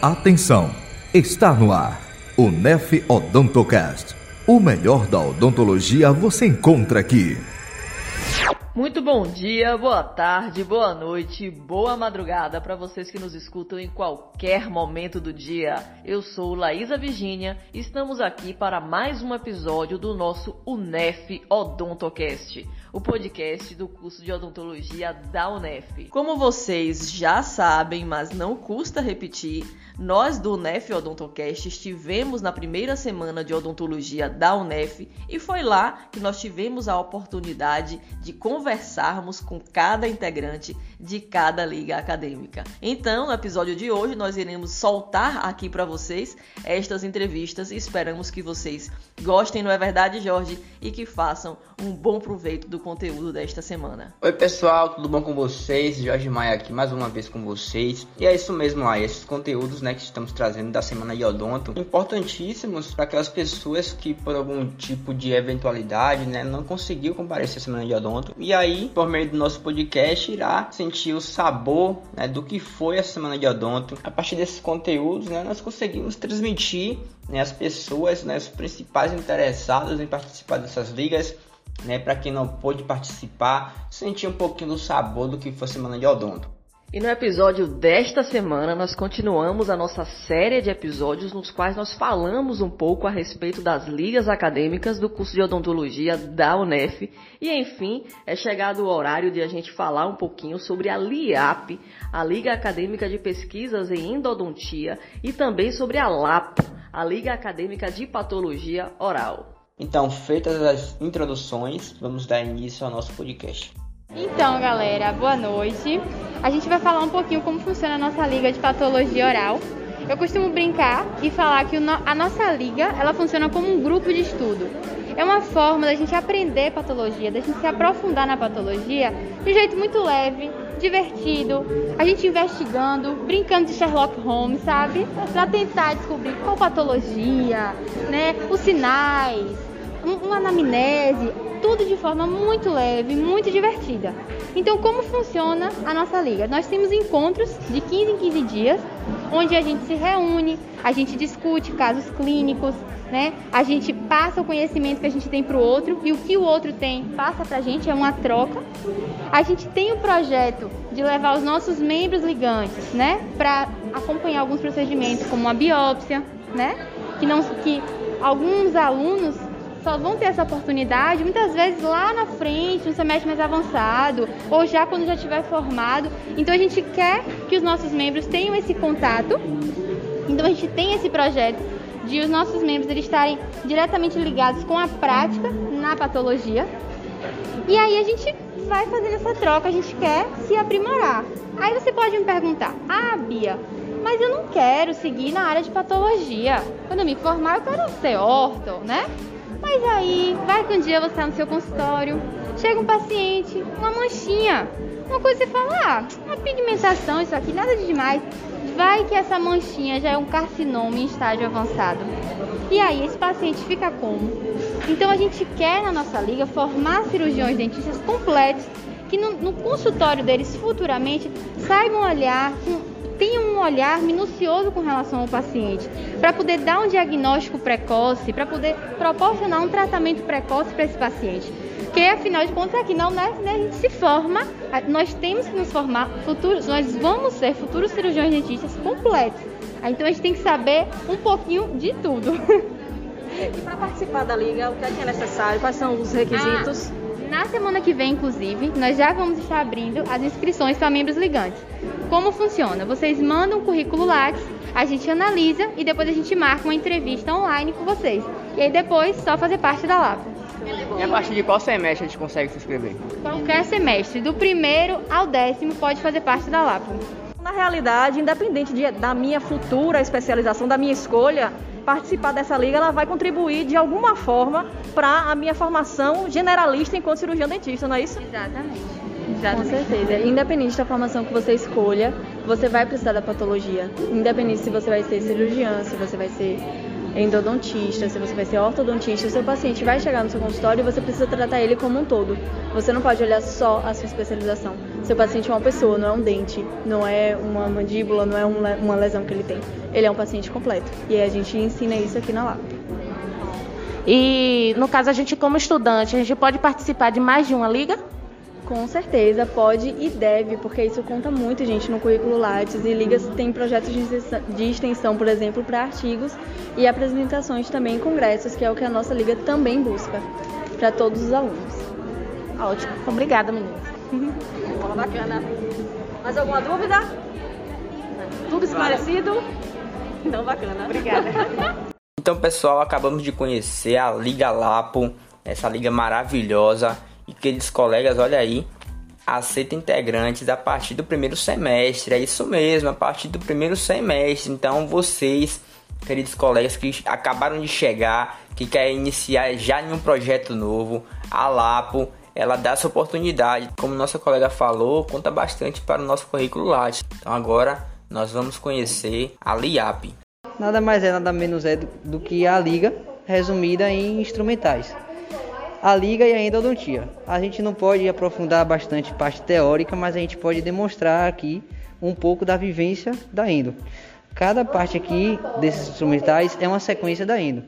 Atenção, está no ar o NEF Odontocast. O melhor da odontologia você encontra aqui. Muito bom dia, boa tarde, boa noite, boa madrugada para vocês que nos escutam em qualquer momento do dia. Eu sou Laísa Virgínia e estamos aqui para mais um episódio do nosso UNEF Odontocast, o podcast do curso de odontologia da UNEF. Como vocês já sabem, mas não custa repetir, nós do UNEF Odontocast estivemos na primeira semana de odontologia da UNEF e foi lá que nós tivemos a oportunidade de conversarmos com cada integrante de cada liga acadêmica. Então, no episódio de hoje, nós iremos soltar aqui para vocês estas entrevistas e esperamos que vocês gostem, não é verdade, Jorge? E que façam um bom proveito do conteúdo desta semana. Oi, pessoal, tudo bom com vocês? Jorge Maia aqui mais uma vez com vocês. E é isso mesmo lá, esses conteúdos né, que estamos trazendo da Semana de Odonto, importantíssimos para aquelas pessoas que por algum tipo de eventualidade né, não conseguiu comparecer à Semana de Odonto. E aí, por meio do nosso podcast, irá sentir o sabor né, do que foi a Semana de Odonto. A partir desses conteúdos, né, nós conseguimos transmitir né, as pessoas, né, os principais interessados em participar dessas ligas, né, para quem não pôde participar, sentir um pouquinho do sabor do que foi a Semana de Odonto. E no episódio desta semana, nós continuamos a nossa série de episódios nos quais nós falamos um pouco a respeito das ligas acadêmicas do curso de odontologia da UNEF. E enfim, é chegado o horário de a gente falar um pouquinho sobre a LIAP, a Liga Acadêmica de Pesquisas em Endodontia, e também sobre a LAP, a Liga Acadêmica de Patologia Oral. Então, feitas as introduções, vamos dar início ao nosso podcast. Então, galera, boa noite. A gente vai falar um pouquinho como funciona a nossa liga de patologia oral. Eu costumo brincar e falar que a nossa liga, ela funciona como um grupo de estudo. É uma forma da gente aprender patologia, da gente se aprofundar na patologia de um jeito muito leve, divertido, a gente investigando, brincando de Sherlock Holmes, sabe? Para tentar descobrir qual patologia, né? Os sinais, uma anamnese, tudo de forma muito leve, muito divertida. Então, como funciona a nossa liga? Nós temos encontros de 15 em 15 dias, onde a gente se reúne, a gente discute casos clínicos, né? A gente passa o conhecimento que a gente tem para o outro e o que o outro tem passa para a gente, é uma troca. A gente tem o projeto de levar os nossos membros ligantes, né, para acompanhar alguns procedimentos, como a biópsia, né? Que não que alguns alunos só vão ter essa oportunidade muitas vezes lá na frente, no semestre mais avançado, ou já quando já estiver formado. Então a gente quer que os nossos membros tenham esse contato. Então a gente tem esse projeto de os nossos membros eles estarem diretamente ligados com a prática na patologia. E aí a gente vai fazendo essa troca, a gente quer se aprimorar. Aí você pode me perguntar: "Ah, Bia, mas eu não quero seguir na área de patologia. Quando eu me formar, eu quero ser orto, né? Mas aí, vai que um dia você está no seu consultório, chega um paciente, uma manchinha, uma coisa você fala, ah, uma pigmentação, isso aqui, nada de demais. Vai que essa manchinha já é um carcinoma em estágio avançado. E aí, esse paciente fica como? Então, a gente quer na nossa liga formar cirurgiões dentistas completos que no, no consultório deles futuramente saibam olhar com tenha um olhar minucioso com relação ao paciente, para poder dar um diagnóstico precoce, para poder proporcionar um tratamento precoce para esse paciente. Porque afinal de contas aqui não né, a gente se forma, nós temos que nos formar futuros, nós vamos ser futuros cirurgiões dentistas completos. Então a gente tem que saber um pouquinho de tudo. E para participar da liga, o que é, que é necessário? Quais são os requisitos? Ah. Na semana que vem, inclusive, nós já vamos estar abrindo as inscrições para membros ligantes. Como funciona? Vocês mandam o currículo Lattes, a gente analisa e depois a gente marca uma entrevista online com vocês. E aí depois só fazer parte da LAP. E a partir de qual semestre a gente consegue se inscrever? Qualquer semestre, do primeiro ao décimo, pode fazer parte da LAP. Na realidade, independente de, da minha futura especialização, da minha escolha, participar dessa liga ela vai contribuir de alguma forma para a minha formação generalista enquanto cirurgião dentista, não é isso? Exatamente. Exatamente. Com certeza. Independente da formação que você escolha, você vai precisar da patologia. Independente se você vai ser cirurgião, se você vai ser endodontista, se você vai ser ortodontista, seu paciente vai chegar no seu consultório e você precisa tratar ele como um todo. Você não pode olhar só a sua especialização. Seu paciente é uma pessoa, não é um dente, não é uma mandíbula, não é uma lesão que ele tem. Ele é um paciente completo. E a gente ensina isso aqui na LAP. E no caso a gente como estudante, a gente pode participar de mais de uma liga? Com certeza, pode e deve, porque isso conta muito, gente, no currículo Lattes. E ligas tem projetos de extensão, por exemplo, para artigos e apresentações também em congressos, que é o que a nossa liga também busca para todos os alunos. Ótimo, obrigada, meninas. Bola bacana. Mais alguma dúvida? Tudo esclarecido? Então, bacana. Obrigada. Então, pessoal, acabamos de conhecer a Liga Lapo, essa liga maravilhosa e queridos colegas, olha aí, aceita integrantes a partir do primeiro semestre. É isso mesmo, a partir do primeiro semestre. Então, vocês, queridos colegas que acabaram de chegar, que querem iniciar já em um projeto novo, a Lapo, ela dá essa oportunidade. Como nossa colega falou, conta bastante para o nosso currículo Lattes. Então, agora nós vamos conhecer a LIAP. Nada mais é, nada menos é do, do que a liga resumida em instrumentais a liga e a endodontia. A gente não pode aprofundar bastante parte teórica, mas a gente pode demonstrar aqui um pouco da vivência da endo. Cada parte aqui desses instrumentais é uma sequência da endo.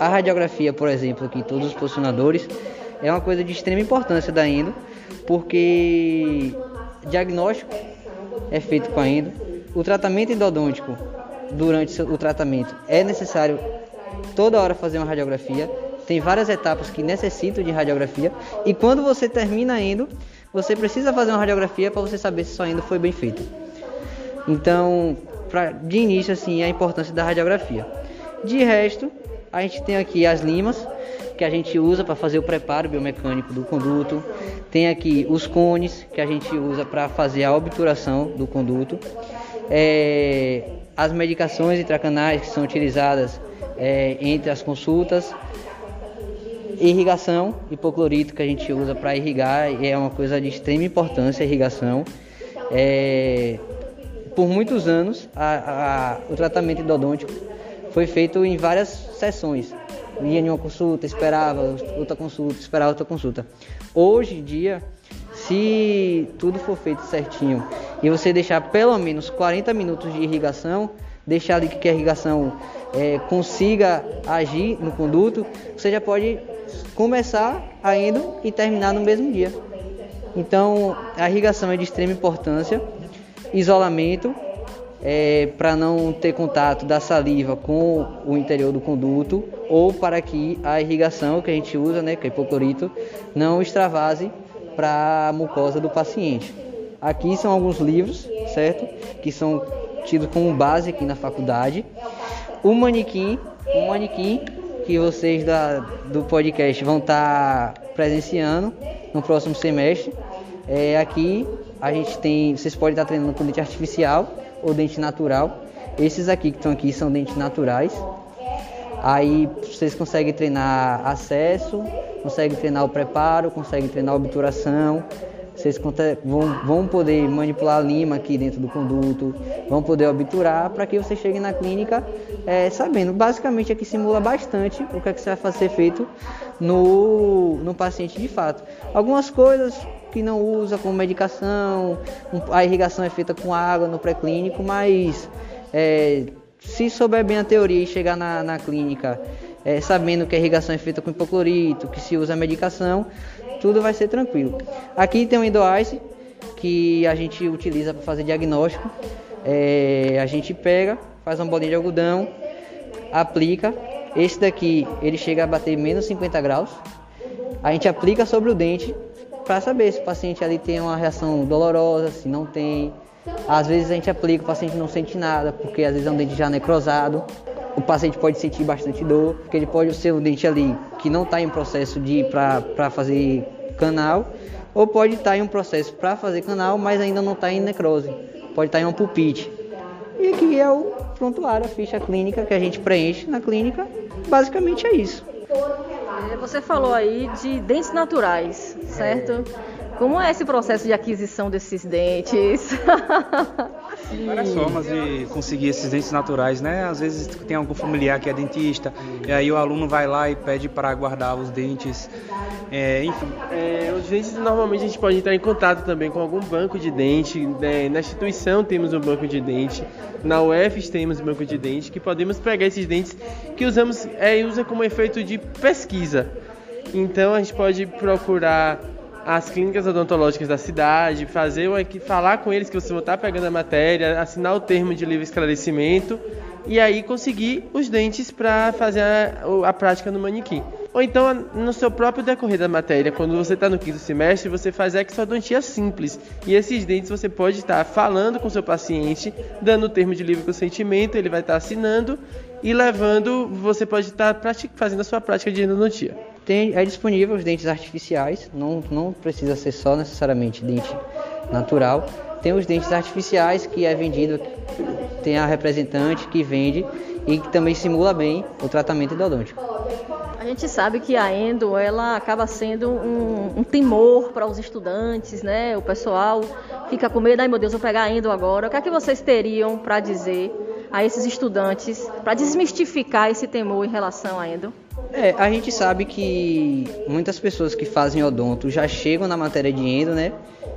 A radiografia, por exemplo, aqui todos os posicionadores, é uma coisa de extrema importância da endo, porque diagnóstico é feito com a endo. O tratamento endodôntico, durante o tratamento, é necessário toda hora fazer uma radiografia tem várias etapas que necessitam de radiografia e quando você termina indo, você precisa fazer uma radiografia para você saber se sua endo foi bem feita. Então, pra, de início assim, a importância da radiografia. De resto, a gente tem aqui as limas que a gente usa para fazer o preparo biomecânico do conduto. Tem aqui os cones que a gente usa para fazer a obturação do conduto. É, as medicações intracanais que são utilizadas é, entre as consultas irrigação, hipoclorito que a gente usa para irrigar é uma coisa de extrema importância a irrigação. É, por muitos anos a, a, o tratamento endodôntico foi feito em várias sessões. Ia em uma consulta, esperava outra consulta, esperava outra consulta. Hoje em dia, se tudo for feito certinho e você deixar pelo menos 40 minutos de irrigação, deixar que a irrigação é, consiga agir no conduto, você já pode começar ainda e terminar no mesmo dia. Então, a irrigação é de extrema importância, isolamento é, para não ter contato da saliva com o interior do conduto ou para que a irrigação que a gente usa, né, que é hipoclorito, não extravase para a mucosa do paciente. Aqui são alguns livros, certo? Que são tidos como base aqui na faculdade. O manequim, o manequim que vocês da, do podcast vão estar tá presenciando no próximo semestre. É, aqui a gente tem, vocês podem estar tá treinando com dente artificial ou dente natural. Esses aqui que estão aqui são dentes naturais. Aí vocês conseguem treinar acesso, conseguem treinar o preparo, conseguem treinar a obturação, vocês vão, vão poder manipular a lima aqui dentro do conduto, vão poder obturar para que você chegue na clínica é, sabendo. Basicamente aqui simula bastante o que, é que vai fazer feito no, no paciente de fato. Algumas coisas que não usa como medicação, a irrigação é feita com água no pré-clínico, mas é, se souber bem a teoria e chegar na, na clínica é, sabendo que a irrigação é feita com hipoclorito, que se usa medicação, tudo vai ser tranquilo. Aqui tem o Endoice, que a gente utiliza para fazer diagnóstico. É, a gente pega, faz uma bolinha de algodão, aplica. Esse daqui ele chega a bater menos 50 graus. A gente aplica sobre o dente para saber se o paciente ali tem uma reação dolorosa, se não tem. Às vezes a gente aplica, o paciente não sente nada, porque às vezes é um dente já necrosado. O paciente pode sentir bastante dor, porque ele pode ser um dente ali que não está em processo de para fazer canal, ou pode estar tá em um processo para fazer canal, mas ainda não está em necrose, pode estar tá em um pulpite. E aqui é o prontuário, a ficha clínica que a gente preenche na clínica. Basicamente é isso. É, você falou aí de dentes naturais, certo? Como é esse processo de aquisição desses dentes? várias formas de conseguir esses dentes naturais, né? Às vezes tem algum familiar que é dentista, e aí o aluno vai lá e pede para guardar os dentes. É, enfim. É, os dentes normalmente a gente pode entrar em contato também com algum banco de dente. Né? Na instituição temos um banco de dente, na UFS temos um banco de dente, que podemos pegar esses dentes que usamos é, usa como efeito de pesquisa. Então a gente pode procurar as clínicas odontológicas da cidade, fazer uma, falar com eles que você vai estar pegando a matéria, assinar o termo de livre esclarecimento e aí conseguir os dentes para fazer a, a, prática no manequim. Ou então, no seu próprio decorrer da matéria, quando você está no quinto semestre, você faz exodontia simples. E esses dentes você pode estar falando com seu paciente, dando o termo de livre consentimento, ele vai estar assinando e levando, você pode estar fazendo a sua prática de endodontia. Tem, é disponível os dentes artificiais, não, não precisa ser só necessariamente dente natural. Tem os dentes artificiais que é vendido, tem a representante que vende e que também simula bem o tratamento endodôntico. A gente sabe que a endo ela acaba sendo um, um temor para os estudantes, né? O pessoal fica com medo, ai meu Deus, vou pegar a endo agora. O que é que vocês teriam para dizer a esses estudantes para desmistificar esse temor em relação à endo? É, a gente sabe que muitas pessoas que fazem odonto já chegam na matéria de endo, né?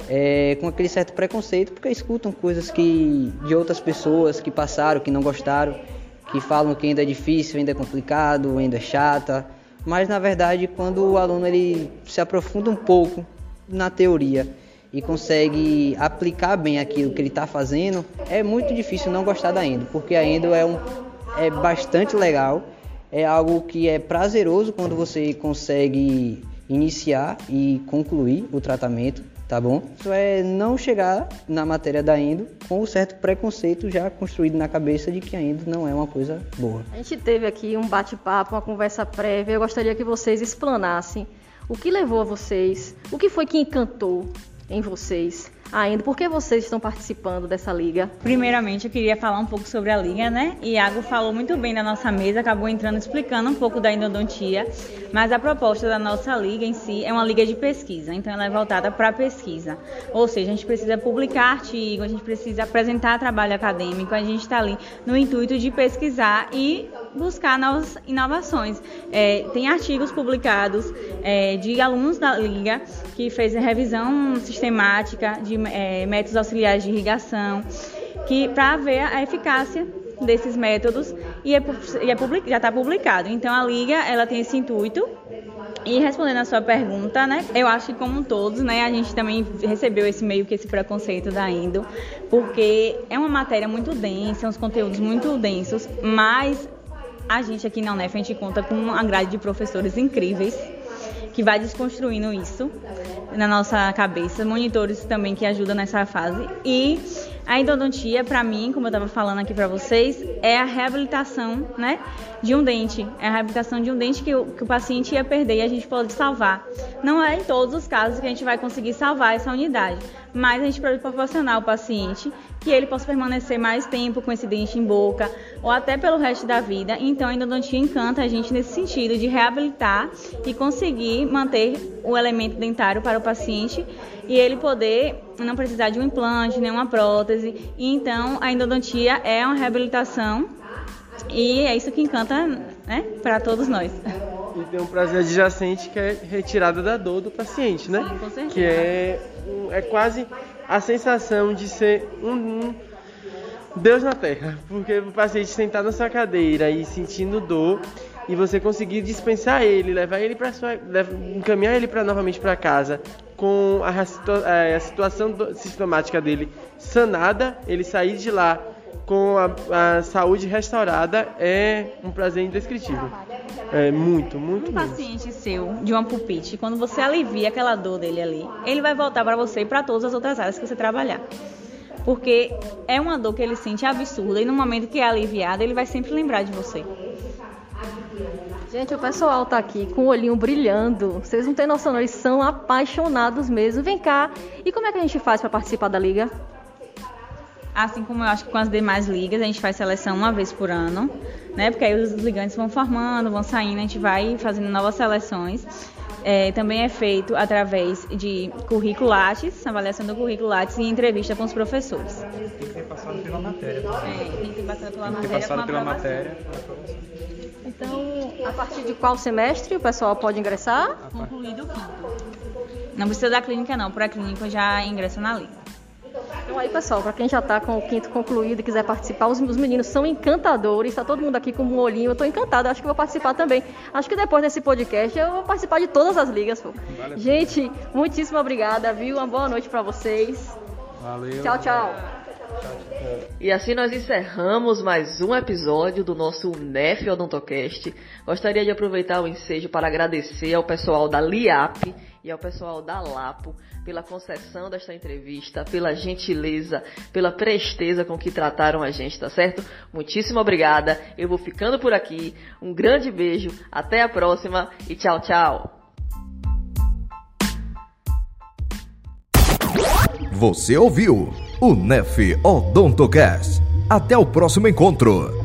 É, com aquele certo preconceito, porque escutam coisas que de outras pessoas que passaram, que não gostaram, que falam que ainda é difícil, ainda é complicado, ainda é chata. Mas na verdade, quando o aluno ele se aprofunda um pouco na teoria e consegue aplicar bem aquilo que ele está fazendo, é muito difícil não gostar da endo, porque a endo é um é bastante legal é algo que é prazeroso quando você consegue iniciar e concluir o tratamento, tá bom? Isso é não chegar na matéria da endo com um certo preconceito já construído na cabeça de que a endo não é uma coisa boa. A gente teve aqui um bate-papo, uma conversa prévia. Eu gostaria que vocês explanassem o que levou a vocês, o que foi que encantou em vocês ainda. Por que vocês estão participando dessa liga? Primeiramente, eu queria falar um pouco sobre a liga, né? Iago falou muito bem da nossa mesa, acabou entrando explicando um pouco da endodontia, mas a proposta da nossa liga em si é uma liga de pesquisa, então ela é voltada para pesquisa. Ou seja, a gente precisa publicar artigos, a gente precisa apresentar trabalho acadêmico, a gente está ali no intuito de pesquisar e buscar novas inovações. É, tem artigos publicados é, de alunos da liga que fez a revisão sistemática de é, métodos auxiliares de irrigação, que para ver a eficácia desses métodos e, é, e é já está publicado. Então a liga ela tem esse intuito e respondendo a sua pergunta, né? Eu acho que como todos, né, a gente também recebeu esse meio que esse preconceito da Indo, porque é uma matéria muito densa, uns conteúdos muito densos, mas a gente aqui na UNEF a gente conta com uma grade de professores incríveis que vai desconstruindo isso na nossa cabeça, monitores também que ajudam nessa fase e a endodontia, para mim, como eu estava falando aqui para vocês, é a reabilitação né, de um dente. É a reabilitação de um dente que o, que o paciente ia perder e a gente pode salvar. Não é em todos os casos que a gente vai conseguir salvar essa unidade, mas a gente pode proporcionar ao paciente que ele possa permanecer mais tempo com esse dente em boca ou até pelo resto da vida. Então a endodontia encanta a gente nesse sentido de reabilitar e conseguir manter o elemento dentário para o paciente e ele poder não precisar de um implante, nem uma prótese. E então a endodontia é uma reabilitação e é isso que encanta né, para todos nós. E tem um prazer adjacente que é retirada da dor do paciente, né? Sim, com certeza. Que é, é quase a sensação de ser um, Deus na Terra, porque o paciente sentar na sua cadeira e sentindo dor e você conseguir dispensar ele, levar ele para sua, encaminhar ele para novamente para casa com a, a, a situação do, sistemática dele sanada, ele sair de lá com a, a, saúde restaurada é um prazer indescritível. É muito, muito. Um paciente seu de uma pulpite, quando você alivia aquela dor dele ali, ele vai voltar para você e para todas as outras áreas que você trabalhar. Porque é uma dor que ele sente absurda e no momento que é aliviada, ele vai sempre lembrar de você. Gente, o pessoal tá aqui com o olhinho brilhando. Vocês não têm noção, eles são apaixonados mesmo. Vem cá. E como é que a gente faz para participar da liga? Assim como eu acho que com as demais ligas, a gente faz seleção uma vez por ano, né? Porque aí os ligantes vão formando, vão saindo, a gente vai fazendo novas seleções. é, também é feito através de currículo Lattes, avaliação do currículo Lattes e entrevista com os professores. Tem que ter passado pela matéria também. É, tem que ter passado pela tem que ter matéria. passado pela matéria. Então, a partir de qual semestre o pessoal pode ingressar? Concluído o quinto. Não precisa da clínica não, para a clínica já ingressa na liga. Então aí, pessoal, para quem já está com o quinto concluído e quiser participar, os, os meninos são encantadores, está todo mundo aqui com um olhinho, eu estou encantada, acho que vou participar também. Acho que depois desse podcast eu vou participar de todas as ligas. Pô. Vale Gente, muitíssimo obrigada, viu? Uma boa noite para vocês. Valeu. Tchau, tchau. E assim nós encerramos mais um episódio do nosso NEF Odontocast. Gostaria de aproveitar o ensejo para agradecer ao pessoal da LIAP e ao pessoal da LAPO pela concessão desta entrevista, pela gentileza, pela presteza com que trataram a gente, tá certo? Muitíssimo obrigada. Eu vou ficando por aqui. Um grande beijo, até a próxima e tchau, tchau. Você ouviu o NEF Odontocast. Até o próximo encontro.